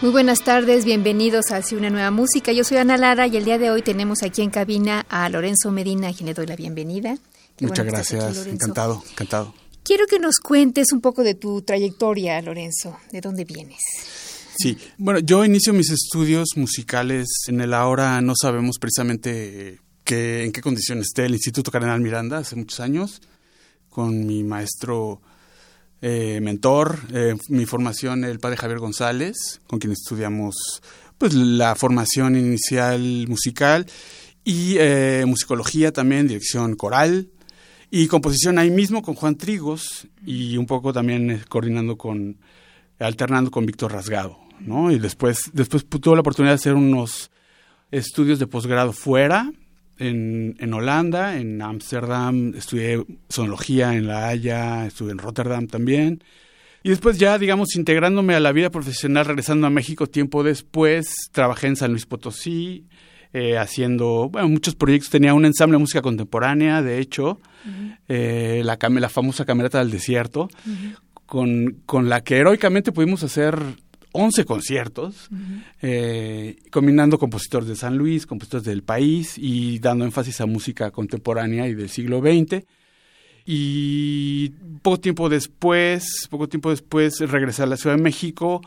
Muy buenas tardes, bienvenidos a una nueva música. Yo soy Ana Lara y el día de hoy tenemos aquí en cabina a Lorenzo Medina, a quien le doy la bienvenida. Qué Muchas bueno gracias, aquí, encantado, encantado. Quiero que nos cuentes un poco de tu trayectoria, Lorenzo, de dónde vienes. Sí, bueno, yo inicio mis estudios musicales en el ahora no sabemos precisamente que, en qué condiciones esté el Instituto Cardenal Miranda hace muchos años, con mi maestro eh, mentor, eh, mi formación, el padre Javier González, con quien estudiamos pues la formación inicial musical y eh, musicología también, dirección coral y composición ahí mismo con Juan Trigos y un poco también coordinando con, alternando con Víctor Rasgado, ¿no? Y después, después tuve la oportunidad de hacer unos estudios de posgrado fuera, en, en Holanda, en Ámsterdam, estudié sonología en La Haya, estuve en Rotterdam también. Y después ya, digamos, integrándome a la vida profesional, regresando a México tiempo después, trabajé en San Luis Potosí, eh, haciendo bueno, muchos proyectos. Tenía un ensamble de música contemporánea, de hecho, eh, la, la famosa Camerata del Desierto, con, con la que heroicamente pudimos hacer 11 conciertos, eh, combinando compositores de San Luis, compositores del país y dando énfasis a música contemporánea y del siglo XX. Y poco tiempo después, poco tiempo después regresé a la Ciudad de México,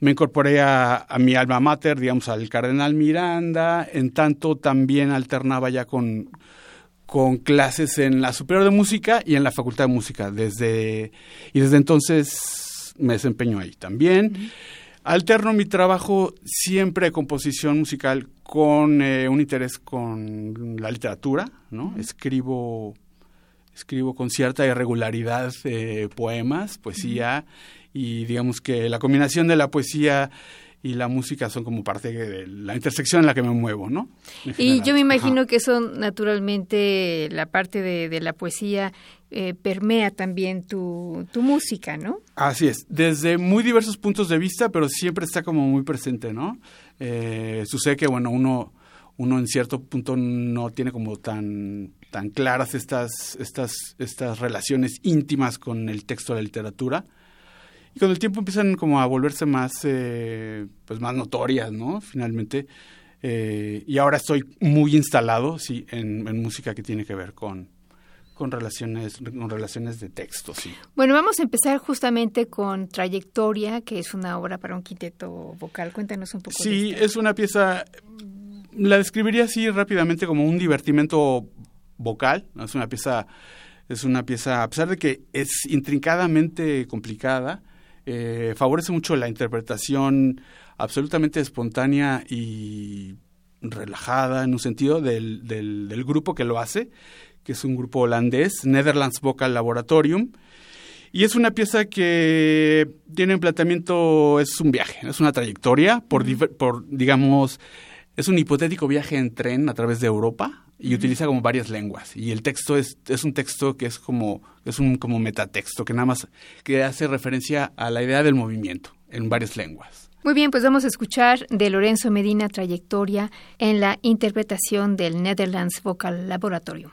me incorporé a, mi alma mater, digamos, al Cardenal Miranda, en tanto también alternaba ya con, con clases en la Superior de Música y en la Facultad de Música. Desde, y desde entonces me desempeño ahí también. Alterno mi trabajo siempre de composición musical con eh, un interés con la literatura, ¿no? Escribo escribo con cierta irregularidad eh, poemas, poesía y digamos que la combinación de la poesía y la música son como parte de la intersección en la que me muevo, ¿no? Y yo me imagino que son naturalmente la parte de, la poesía eh, permea también tu, tu, música, ¿no? Así es, desde muy diversos puntos de vista, pero siempre está como muy presente, ¿no? Eh, sucede que, bueno, uno, uno en cierto punto no tiene como tan, tan claras estas, estas, estas relaciones íntimas con el texto de la literatura, y con el tiempo empiezan como a volverse más, eh, pues más notorias, ¿no? Finalmente. Eh, y ahora estoy muy instalado, sí, en, música que tiene que ver con, con relaciones, con relaciones de texto, sí. Bueno, vamos a empezar justamente con Trayectoria, que es una obra para un quinteto vocal. Cuéntanos un poco. Sí, es una pieza, la describiría así rápidamente como un divertimento vocal. Es una pieza, es una pieza, a pesar de que es intrincadamente complicada, eh, favorece mucho la interpretación absolutamente espontánea y relajada en un sentido del, del, grupo que lo hace, que es un grupo holandés, Netherlands Vocal Laboratorium. Y es una pieza que tiene un planteamiento, es un viaje, es una trayectoria por, por digamos, es un hipotético viaje en tren a través de Europa y utiliza como varias lenguas. Y el texto es, es un texto que es como, es un como metatexto, que nada más que hace referencia a la idea del movimiento en varias lenguas. Muy bien, pues vamos a escuchar de Lorenzo Medina trayectoria en la interpretación del Netherlands Vocal Laboratorio.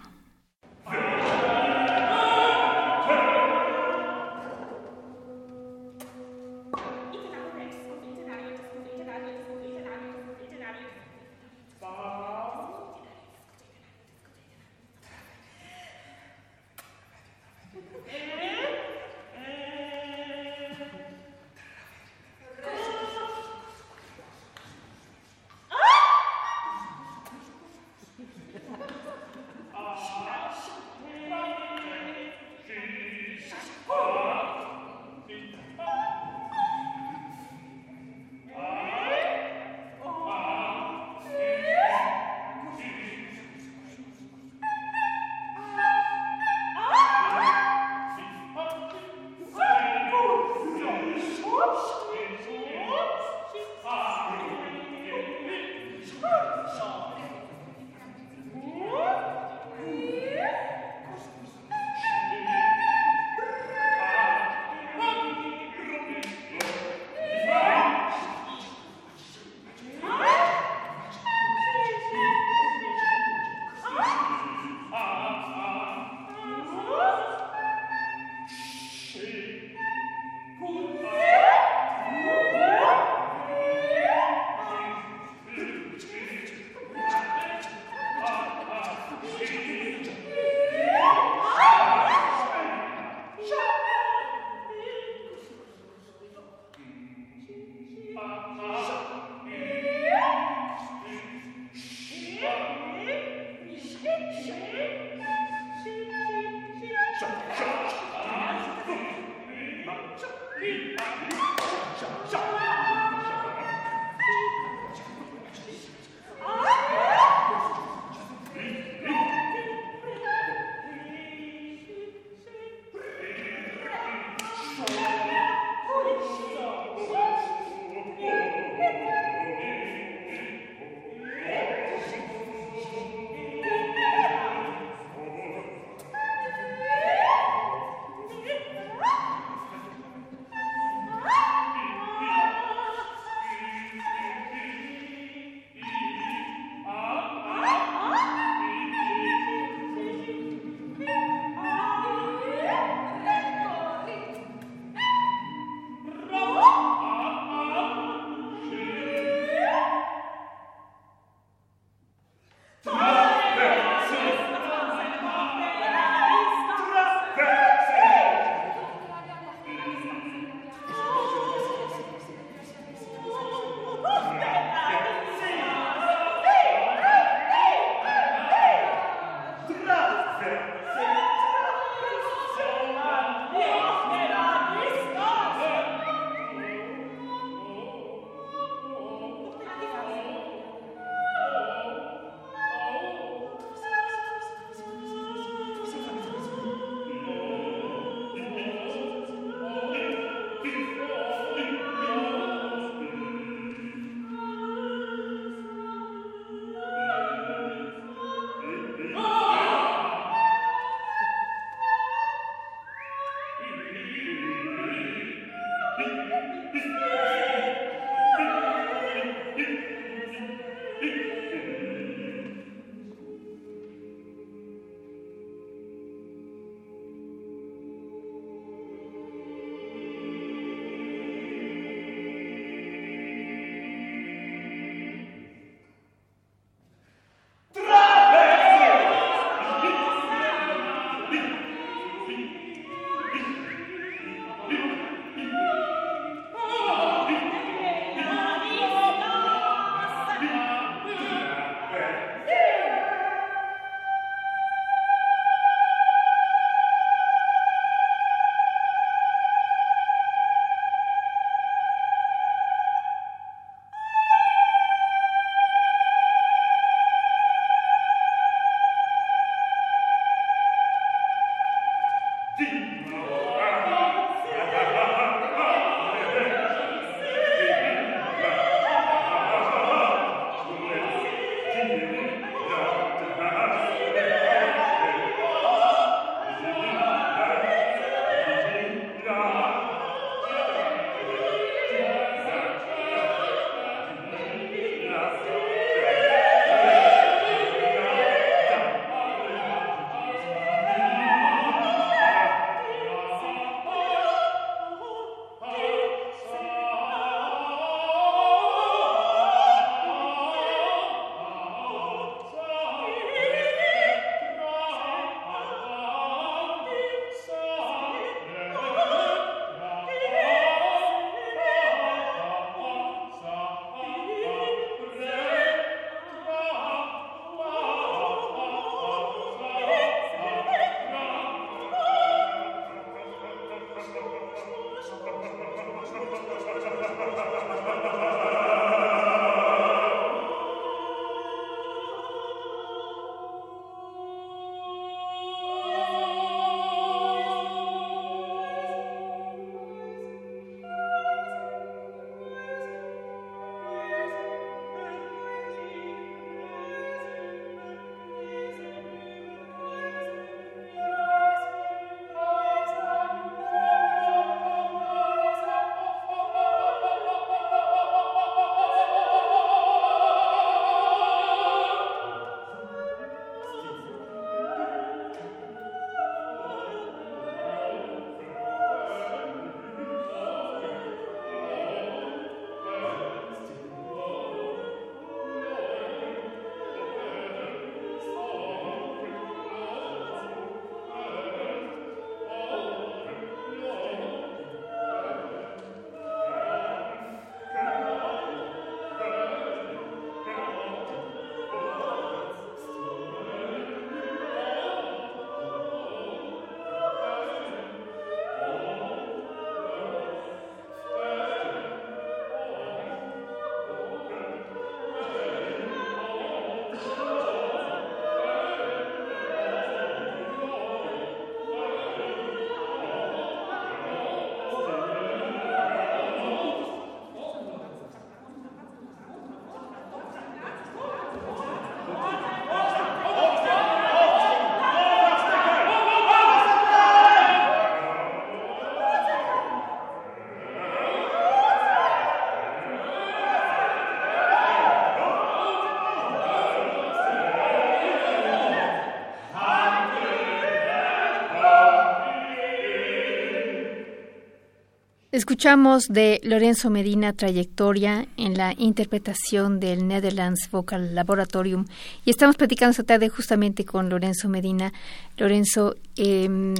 Escuchamos de Lorenzo Medina trayectoria en la interpretación del Netherlands Vocal Laboratorium y estamos platicando esta tarde justamente con Lorenzo Medina. Lorenzo, eh,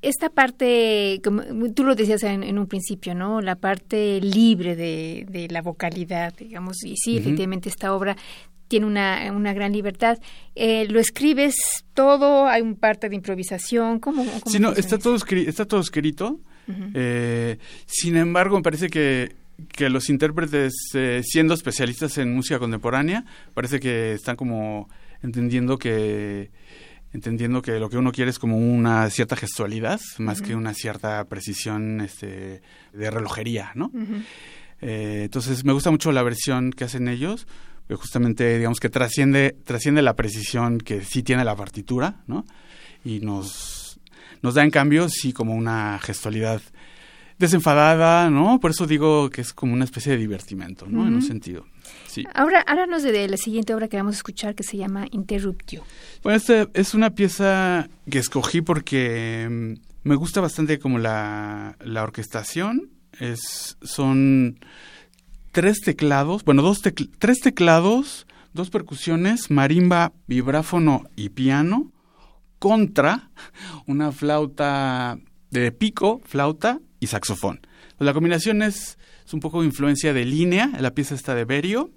esta parte, como tú lo decías en, un principio, ¿no? La parte libre de, la vocalidad, digamos, y sí, efectivamente esta obra tiene una, una gran libertad. Eh, ¿Lo escribes todo? ¿Hay un parte de improvisación? ¿Cómo? cómo sí, no, está todo, está todo escrito eh, sin embargo, me parece que, que los intérpretes, eh, siendo especialistas en música contemporánea, parece que están como entendiendo que entendiendo que lo que uno quiere es como una cierta gestualidad más que una cierta precisión este, de relojería, ¿no? Eh, entonces me gusta mucho la versión que hacen ellos, que justamente digamos que trasciende trasciende la precisión que sí tiene la partitura, ¿no? Y nos nos da en cambio sí como una gestualidad desenfadada, ¿no? Por eso digo que es como una especie de divertimento, ¿no? En un sentido. Sí. Ahora, háblanos de, la siguiente obra que vamos a escuchar que se llama Interruptio. Bueno, esta es una pieza que escogí porque mm, me gusta bastante como la, la orquestación. Es, son tres teclados, bueno, dos tres teclados, dos percusiones, marimba, vibráfono y piano, contra una flauta de pico, flauta y saxofón. La combinación es, un poco influencia de línea, la pieza está de Berio,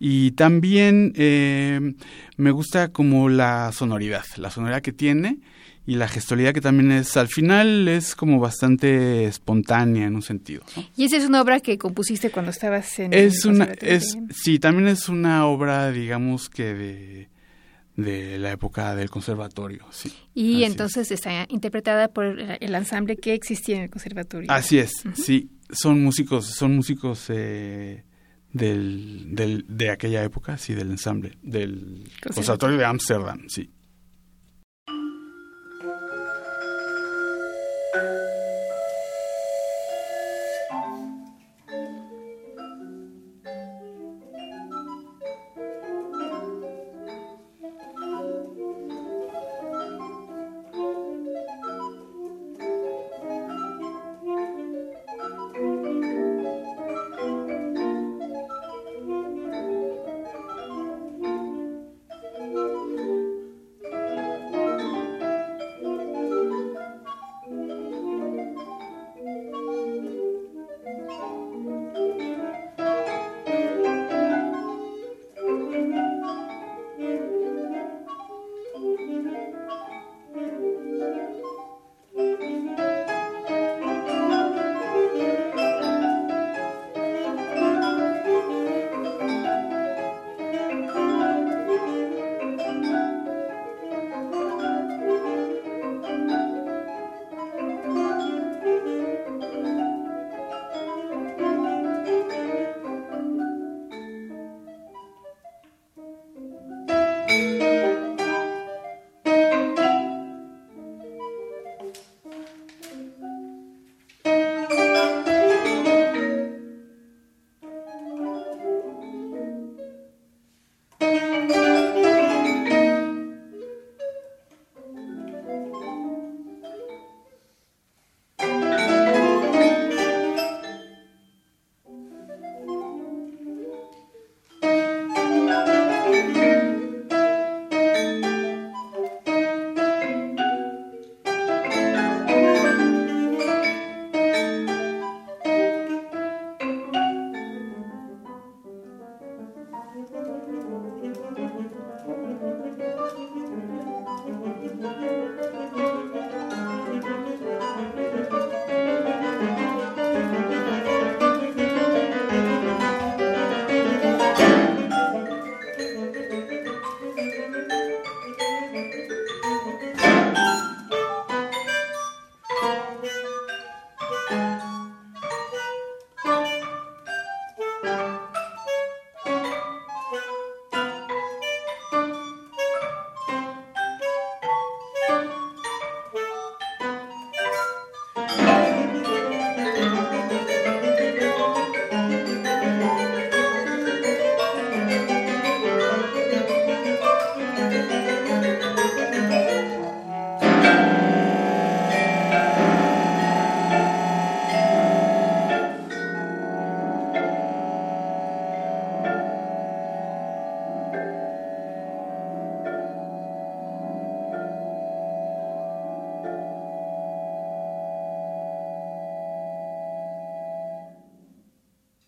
y también eh, me gusta como la sonoridad, la sonoridad que tiene y la gestualidad que también es, al final es como bastante espontánea en un sentido. Y esa es una obra que compusiste cuando estabas en... Es una, es, sí, también es una obra, digamos que de de la época del conservatorio. Sí, y entonces está interpretada por el ensamble que existía en el conservatorio. Así es, sí, son músicos, son músicos eh, del, del, de aquella época, sí, del ensamble, del conservatorio de Ámsterdam, sí.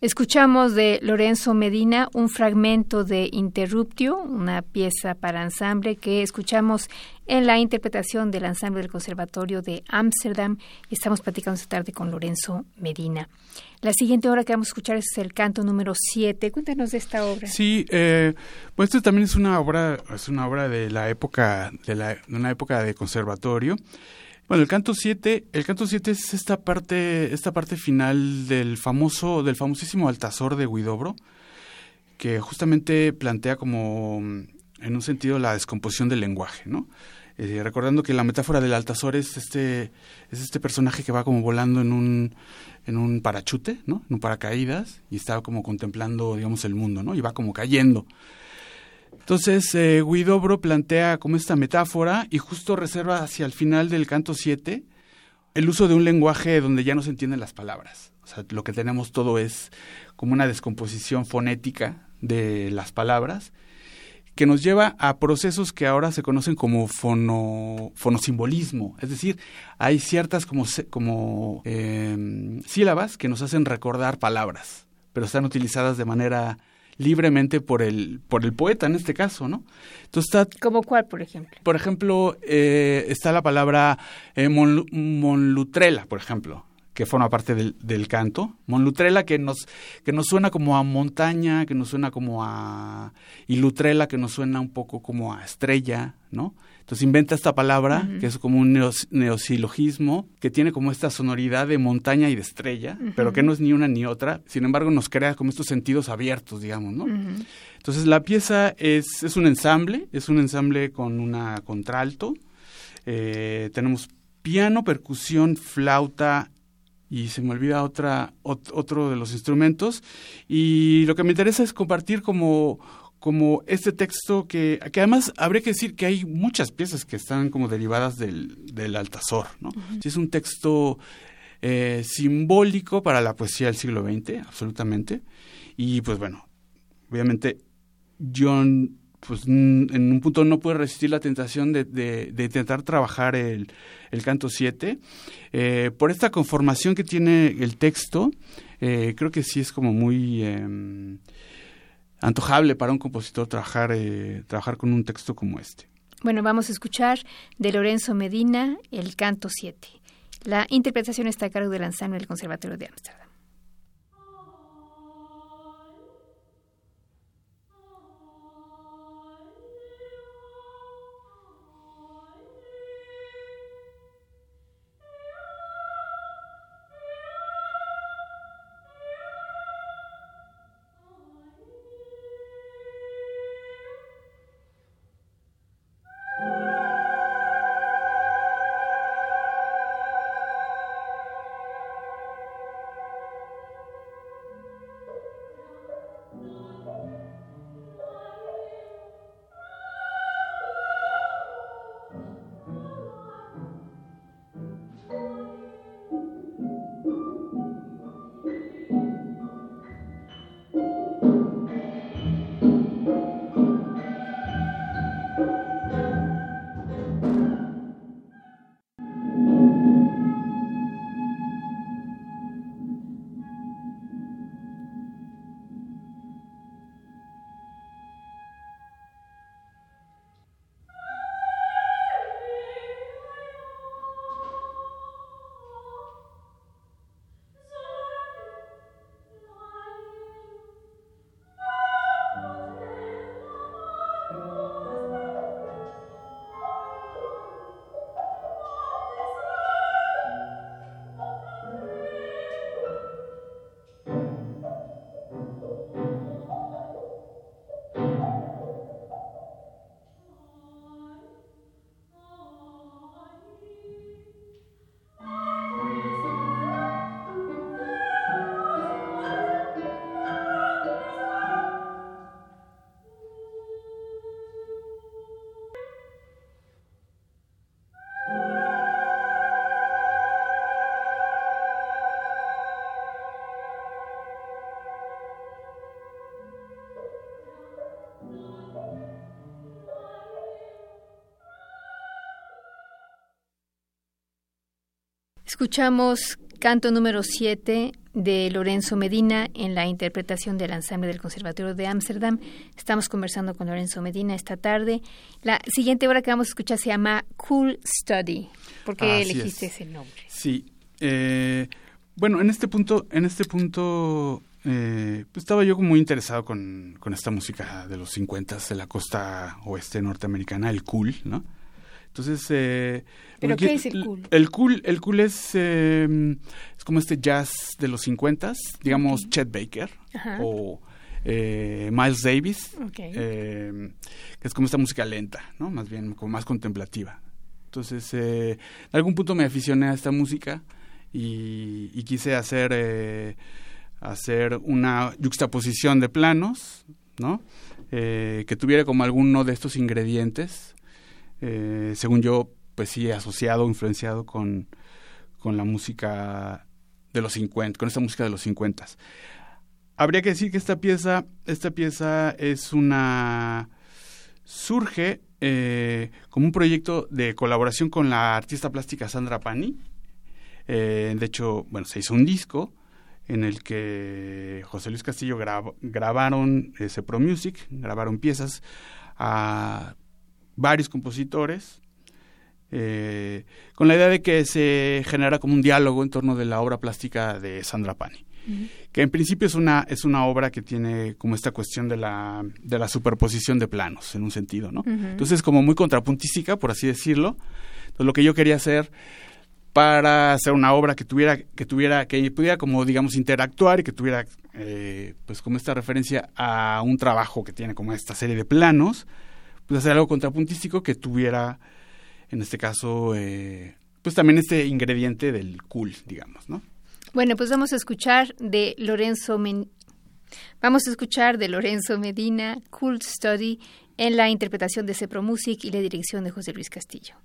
Escuchamos de Lorenzo Medina un fragmento de Interruptio, una pieza para ensamble que escuchamos en la interpretación del ensamble del Conservatorio de Ámsterdam estamos platicando esta tarde con Lorenzo Medina. La siguiente obra que vamos a escuchar es el canto número 7. Cuéntanos de esta obra. Sí, eh, pues esto también es una obra, es una obra de la época, de una época de conservatorio. Bueno, el canto 7, el canto 7 es esta parte, esta parte final del famoso, del famosísimo Altazor de Guidobro, que justamente plantea como, en un sentido, la descomposición del lenguaje, ¿no? Eh, recordando que la metáfora del Altazor es este, es este personaje que va como volando en un, en un parachute, ¿no? En un paracaídas y está como contemplando, digamos, el mundo, ¿no? Y va como cayendo. Entonces, eh, Guidobro plantea como esta metáfora y justo reserva hacia el final del canto 7 el uso de un lenguaje donde ya no se entienden las palabras. O sea, lo que tenemos todo es como una descomposición fonética de las palabras que nos lleva a procesos que ahora se conocen como fono, fonosimbolismo. Es decir, hay ciertas como, como em, sílabas que nos hacen recordar palabras, pero están utilizadas de manera libremente por el, por el poeta en este caso, ¿no? Entonces está, ¿Como cuál, por ejemplo? Por ejemplo, eh, está la palabra eh, monlutrela, por ejemplo que forma parte del, del, canto. Monlutrela que nos, que nos suena como a montaña, que nos suena como a... y lutrela que nos suena un poco como a estrella, ¿no? Entonces inventa esta palabra, que es como un neosilogismo, que tiene como esta sonoridad de montaña y de estrella, pero que no es ni una ni otra. Sin embargo, nos crea como estos sentidos abiertos, digamos, ¿no? Entonces la pieza es, es un ensamble, es un ensamble con una contralto. Eh, tenemos piano, percusión, flauta y se me olvida otra, otro de los instrumentos. Y lo que me interesa es compartir como, como este texto que, que además habría que decir que hay muchas piezas que están como derivadas del, del Altazor, ¿no? Es un texto eh, simbólico para la poesía del siglo XX, absolutamente. Y pues bueno, obviamente John pues en un punto no puede resistir la tentación de, de, intentar trabajar el, el canto 7. Eh, por esta conformación que tiene el texto, eh, creo que sí es como muy em, antojable para un compositor trabajar, eh, trabajar con un texto como este. Bueno, vamos a escuchar de Lorenzo Medina el canto 7. La interpretación está a cargo del ensamble del Conservatorio de Ámsterdam. Escuchamos canto número 7 de Lorenzo Medina en la interpretación del ensamble del Conservatorio de Ámsterdam. Estamos conversando con Lorenzo Medina esta tarde. La siguiente obra que vamos a escuchar se llama Cool Study. ¿Por qué elegiste ese nombre? Sí. Eh, bueno, en este punto, en este punto eh, pues estaba yo muy interesado con, con esta música de los 50 de la costa oeste norteamericana, el cool, ¿no? Entonces, eh, ¿pero qué es el cool? El cool, el cool es, eh, es como este jazz de los 50 digamos Chet Baker o eh, Miles Davis, que es como esta música lenta, ¿no? Más bien como más contemplativa. Entonces, eh, en algún punto me aficioné a esta música y, quise hacer, eh, hacer una juxtaposición de planos, ¿no? Eh, que tuviera como alguno de estos ingredientes, según yo, pues sí, asociado, influenciado con, con la música de los 50, con esta música de los 50. Habría que decir que esta pieza, esta pieza es una surge eh, como un proyecto de colaboración con la artista plástica Sandra Pani. Eh, de hecho, bueno, se hizo un disco en el que José Luis Castillo grabaron ese Pro Music, grabaron piezas a varios compositores, eh, con la idea de que se genera como un diálogo en torno de la obra plástica de Sandra Pani que en principio es una, es una obra que tiene como esta cuestión de la, de la superposición de planos, en un sentido, ¿no? Entonces, como muy contrapuntística, por así decirlo. Entonces, lo que yo quería hacer para hacer una obra que tuviera, que tuviera, que pudiera como digamos interactuar y que tuviera eh, pues como esta referencia a un trabajo que tiene como esta serie de planos, pues hacer algo contrapuntístico que tuviera, en este caso, eh, pues también este ingrediente del cool, digamos, ¿no? Bueno, pues vamos a escuchar de Lorenzo Men vamos a escuchar de Lorenzo Medina, Cool Study, en la interpretación de Cepro Music y la dirección de José Luis Castillo.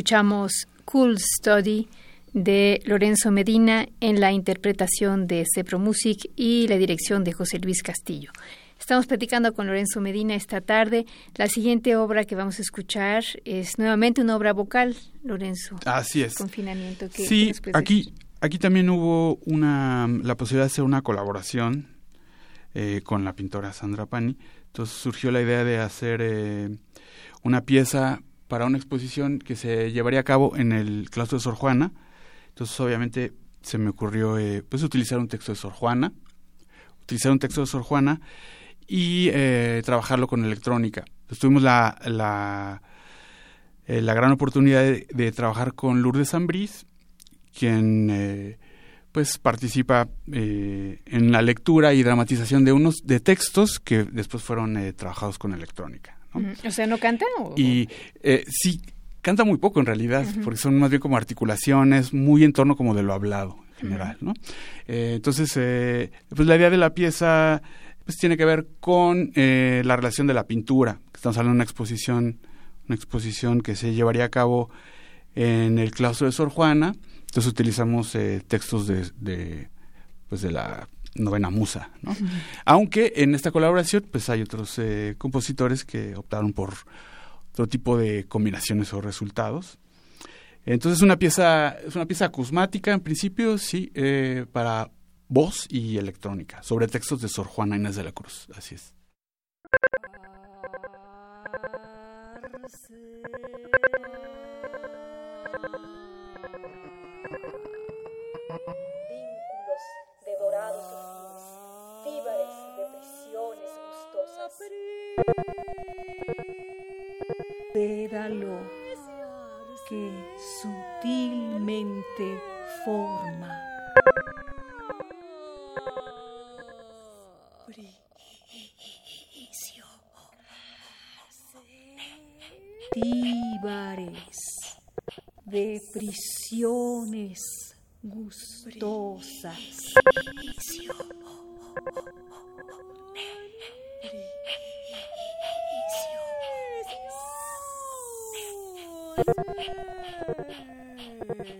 Escuchamos Cool Study de Lorenzo Medina en la interpretación de Cepro Music y la dirección de José Luis Castillo. Estamos platicando con Lorenzo Medina esta tarde. La siguiente obra que vamos a escuchar es nuevamente una obra vocal, Lorenzo. Así es. Confinamiento. sí, aquí, aquí también hubo una, la posibilidad de hacer una colaboración eh, con la pintora Sandra Pani. Entonces surgió la idea de hacer eh, una pieza para una exposición que se llevaría a cabo en el claustro de Sor Juana. Entonces obviamente se me ocurrió eh, pues utilizar un texto de Sor Juana, utilizar un texto de Sor Juana y eh, trabajarlo con electrónica. Entonces tuvimos la, la, eh, gran oportunidad de, trabajar con Lourdes Ambrís, quien eh, pues participa en la lectura y dramatización de unos de textos que después fueron trabajados con electrónica. O sea, ¿no canta? Y sí, canta muy poco en realidad, porque son más bien como articulaciones, muy en torno como de lo hablado en general, ¿no? entonces, pues la idea de la pieza pues tiene que ver con eh, la relación de la pintura. Estamos hablando de una exposición, una exposición que se llevaría a cabo en el claustro de Sor Juana. Entonces utilizamos eh, textos de, pues de la novena musa, ¿no? Aunque en esta colaboración pues hay otros eh, compositores que optaron por otro tipo de combinaciones o resultados. Entonces es una pieza, es una pieza acusmática en principio, sí, para voz y electrónica, sobre textos de Sor Juana Inés de la Cruz. Así es. Pédalo que sutilmente forma. Tíbares de prisiones gustosas. Thank you.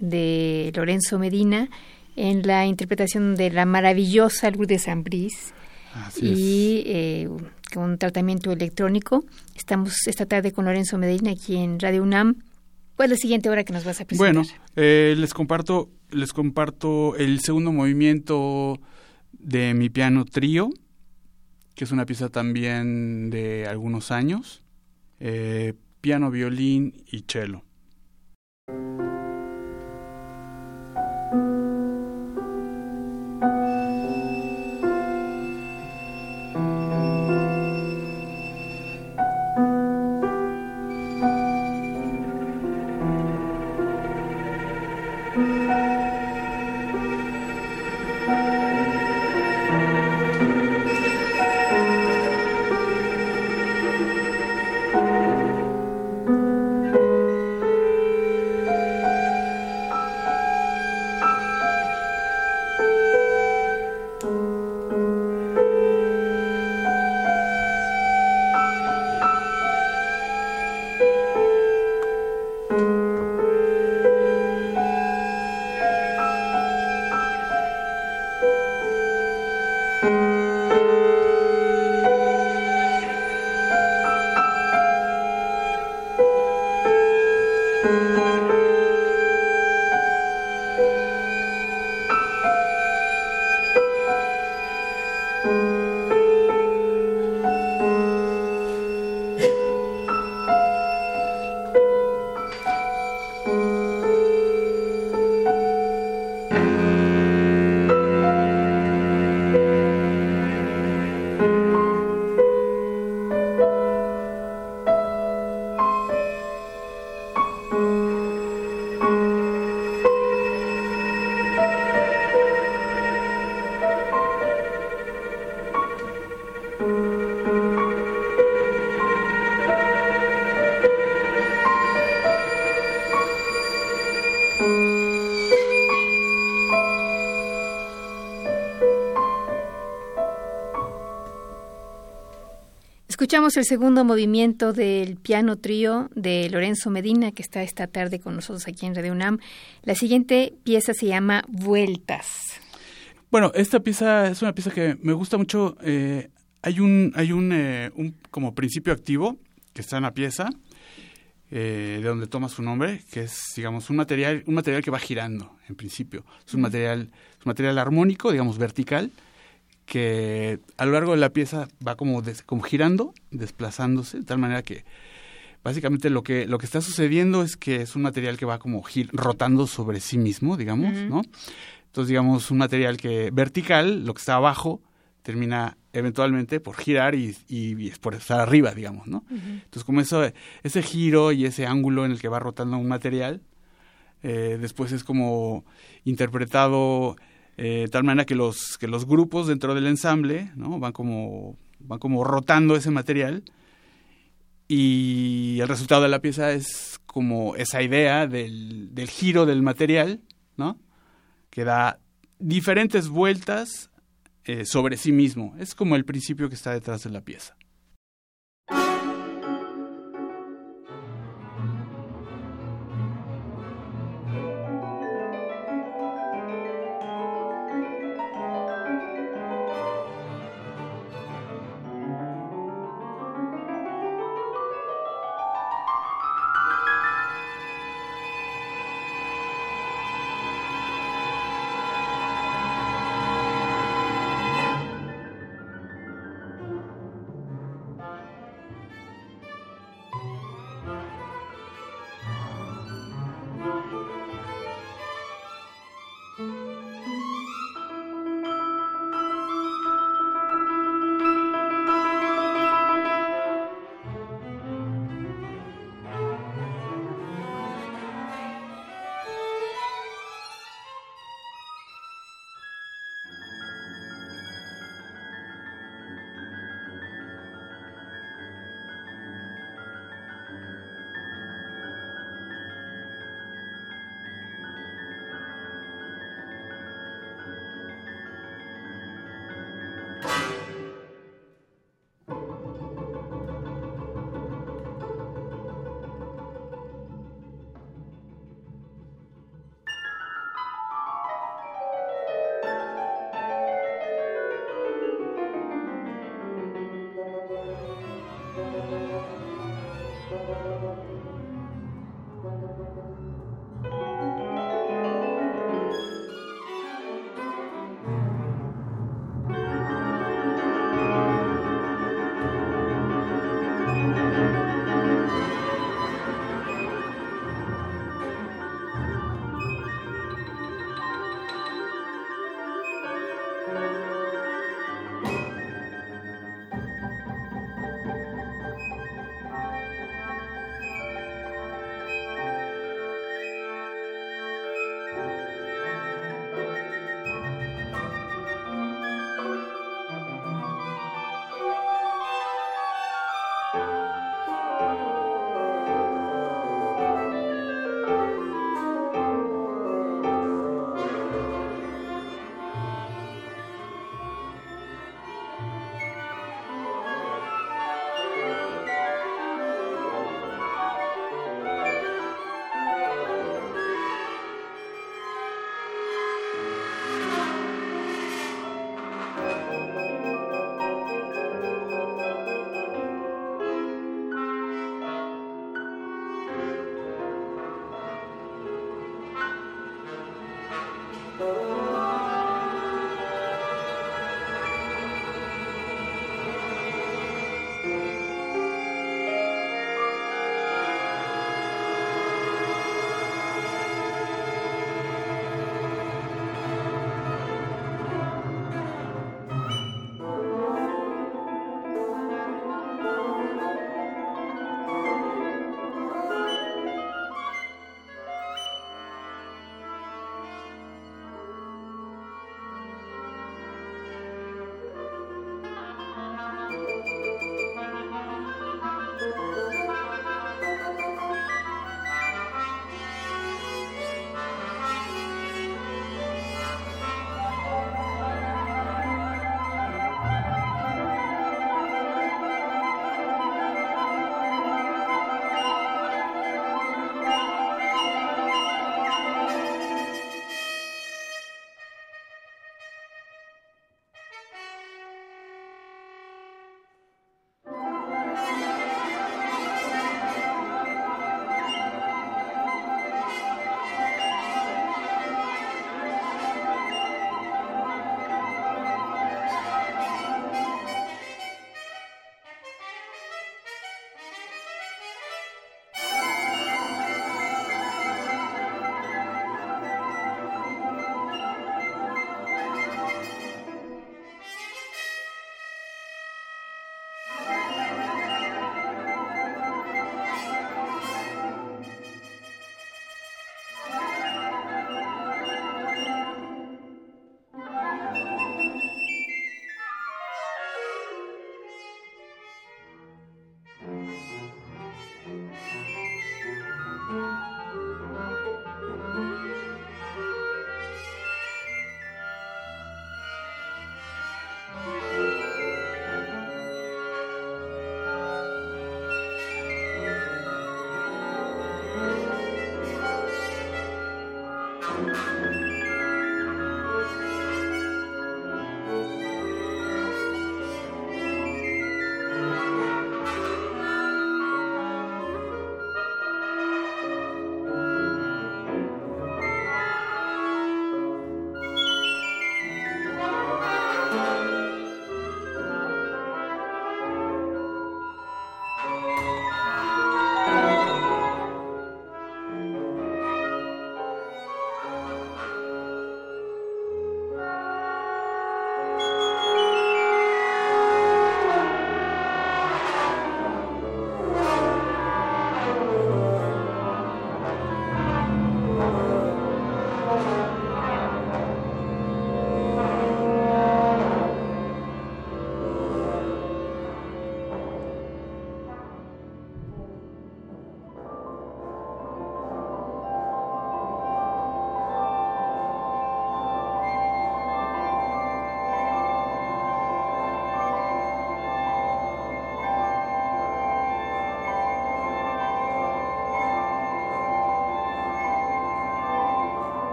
de Lorenzo Medina en la interpretación de la maravillosa Lourdes Ambrís y eh, con tratamiento electrónico. Estamos esta tarde con Lorenzo Medina aquí en Radio UNAM ¿Cuál es la siguiente obra que nos vas a presentar? Bueno, eh, les comparto les comparto el segundo movimiento de mi piano trío, que es una pieza también de algunos años, eh, piano, violín y cello. Música Escuchamos el segundo movimiento del piano trío de Lorenzo Medina, que está esta tarde con nosotros aquí en Radio UNAM. La siguiente pieza se llama Vueltas. Bueno, esta pieza es una pieza que me gusta mucho. Eh, hay un, hay un, eh, un, como principio activo que está en la pieza, eh, de donde toma su nombre, que es, digamos, un material, un material que va girando, en principio. Es un material, es un material armónico, digamos, vertical, que a lo largo de la pieza va como, como girando, desplazándose, de tal manera que básicamente lo que, lo que está sucediendo es que es un material que va como rotando sobre sí mismo, digamos, ¿no? Entonces, digamos, un material que vertical, lo que está abajo, termina eventualmente por girar y, y, por estar arriba, digamos, ¿no? Entonces, como eso, ese giro y ese ángulo en el que va rotando un material, eh, después es como interpretado eh, tal manera que los, que los grupos dentro del ensamble ¿no? van, como, van como rotando ese material y el resultado de la pieza es como esa idea del, del giro del material, ¿no? que da diferentes vueltas eh, sobre sí mismo. Es como el principio que está detrás de la pieza.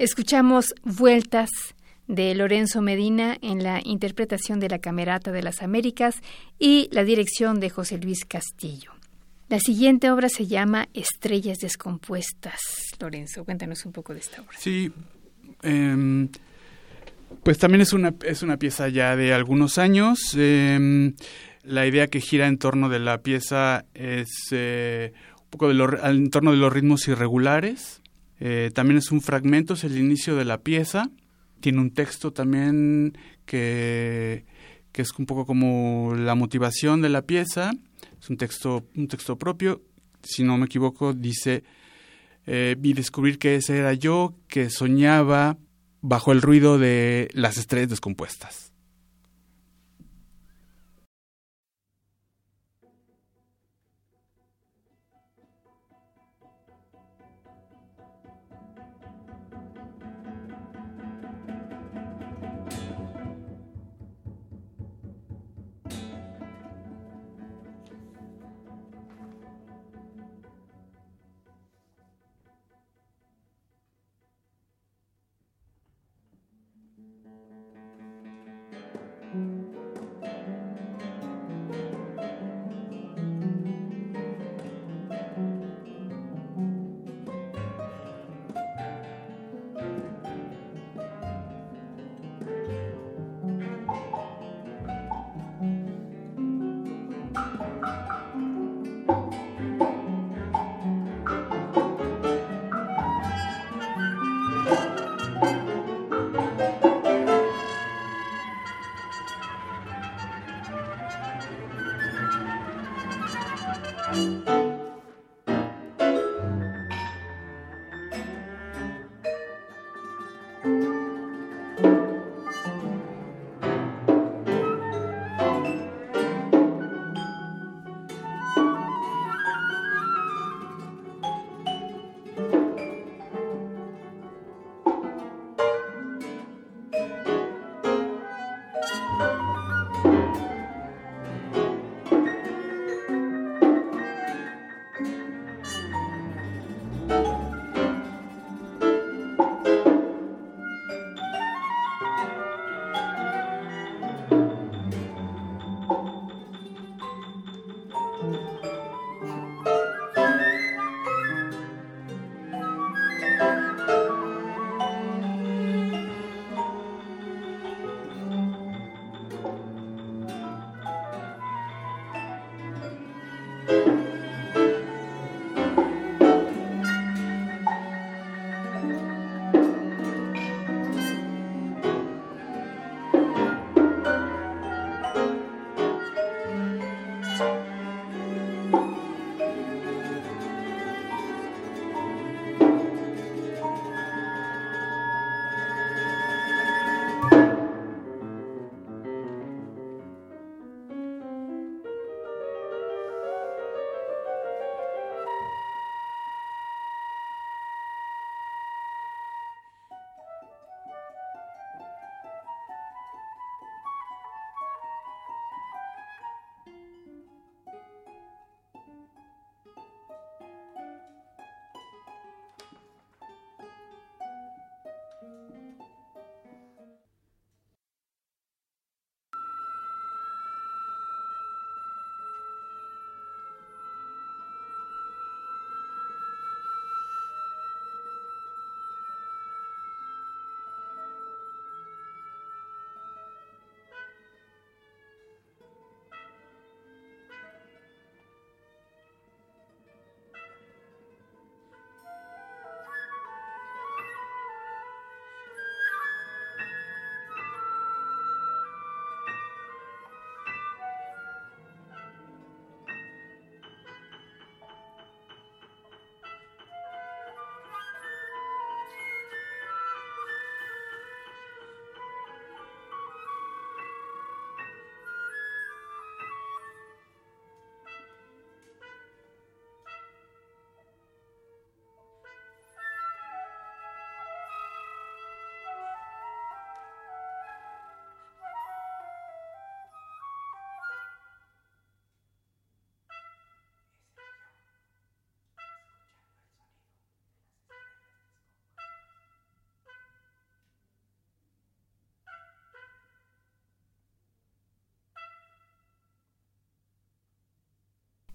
Escuchamos Vueltas de Lorenzo Medina en la interpretación de la Camerata de las Américas y la dirección de José Luis Castillo. La siguiente obra se llama Estrellas Descompuestas. Lorenzo, cuéntanos un poco de esta obra. Sí, em, pues también es una, es una pieza ya de algunos años. Em, la idea que gira en torno de la pieza es eh, un poco de en torno de los ritmos irregulares eh, también es un fragmento, es el inicio de la pieza. Tiene un texto también que, que es un poco como la motivación de la pieza. Es un texto, un texto propio. Si no me equivoco, dice, eh, vi descubrir que ese era yo que soñaba bajo el ruido de las estrellas descompuestas.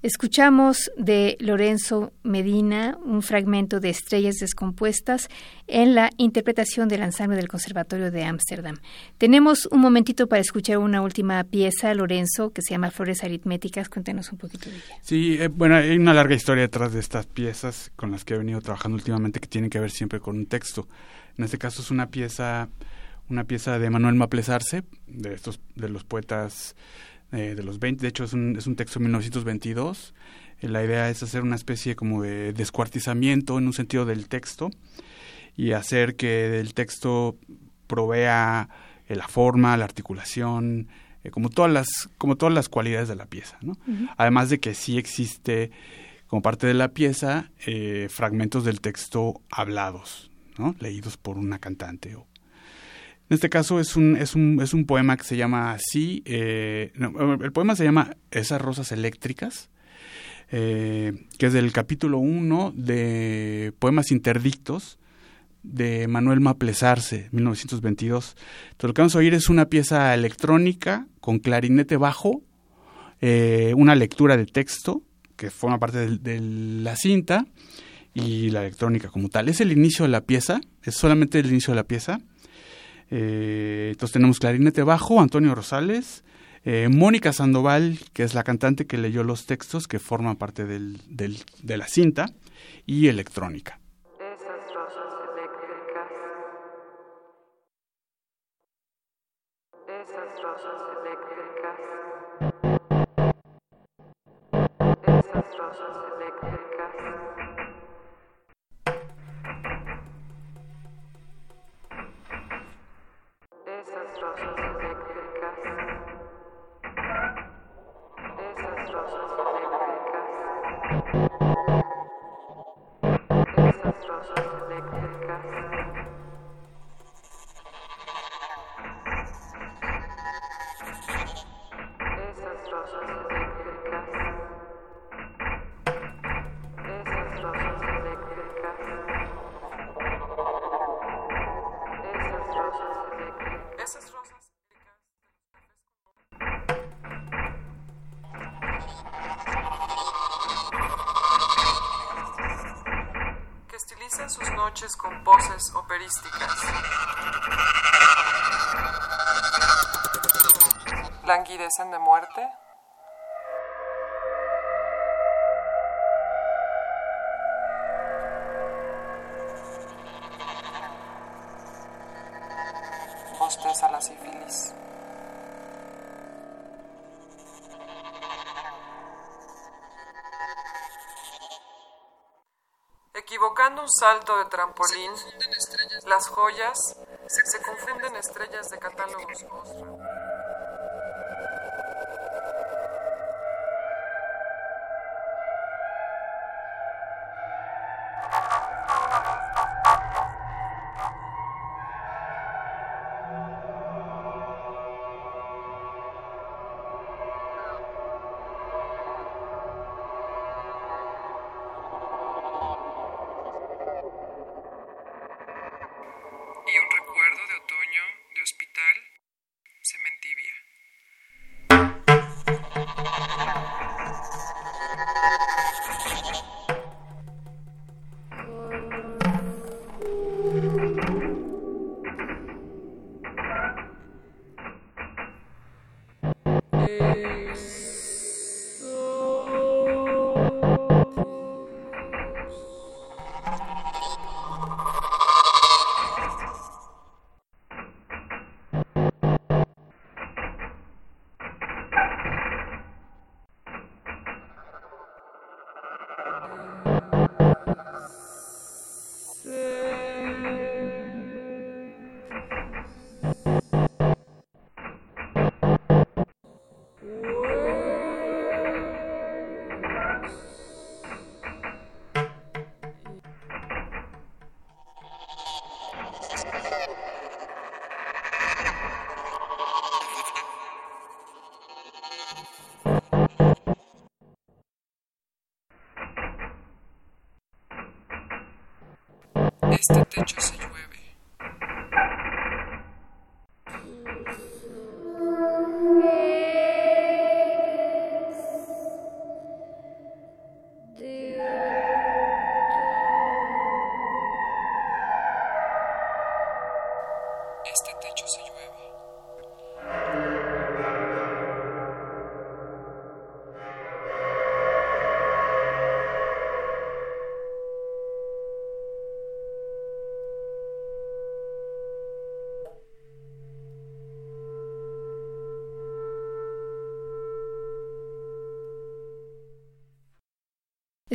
Escuchamos de Lorenzo Medina un fragmento de Estrellas Descompuestas en la interpretación del ensamble del Conservatorio de Ámsterdam. Tenemos un momentito para escuchar una última pieza, Lorenzo, que se llama Flores Aritméticas. Cuéntanos un poquito de ella. Sí, eh, bueno, hay una larga historia detrás de estas piezas con las que he venido trabajando últimamente que tienen que ver siempre con un texto. En este caso es una pieza, una pieza de Manuel Maplesarse, de estos, de los poetas eh, de los 20, de hecho es un, es un texto de 1922. Eh, la idea es hacer una especie como de descuartizamiento en un sentido del texto y hacer que el texto provea eh, la forma, la articulación, como todas las como todas las cualidades de la pieza, ¿no? Además de que sí existe como parte de la pieza fragmentos del texto hablados, ¿no? Leídos por una cantante o en este caso es un, es un, es un poema que se llama así, eh, el poema se llama Esas rosas eléctricas, eh, que es del capítulo 1 de Poemas Interdictos de Manuel Maplesarse, 1922. Entonces lo que vamos a oír es una pieza electrónica con clarinete bajo, eh, una lectura de texto que forma parte de, de la cinta y la electrónica como tal. Es el inicio de la pieza, es solamente el inicio de la pieza eh, entonces tenemos clarinete bajo, Antonio Rosales, eh, Mónica Sandoval, que es la cantante que leyó los textos que forman parte del, del, de la cinta, y electrónica. Esas rosas ¿Languidecen de muerte? Bosteza la sífilis. Equivocando un salto de trampolín, las joyas se confunden estrellas de catálogos.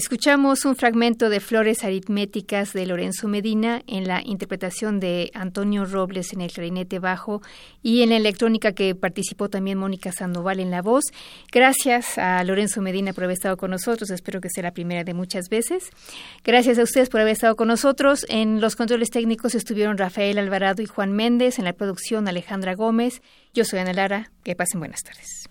Escuchamos un fragmento de Flores aritméticas de Lorenzo Medina en la interpretación de Antonio Robles en el clarinete bajo y en la electrónica que participó también Mónica Sandoval en la voz. Gracias a Lorenzo Medina por haber estado con nosotros. Espero que sea la primera de muchas veces. Gracias a ustedes por haber estado con nosotros. En los controles técnicos estuvieron Rafael Alvarado y Juan Méndez. En la producción Alejandra Gómez. Yo soy Ana Lara. Que pasen buenas tardes.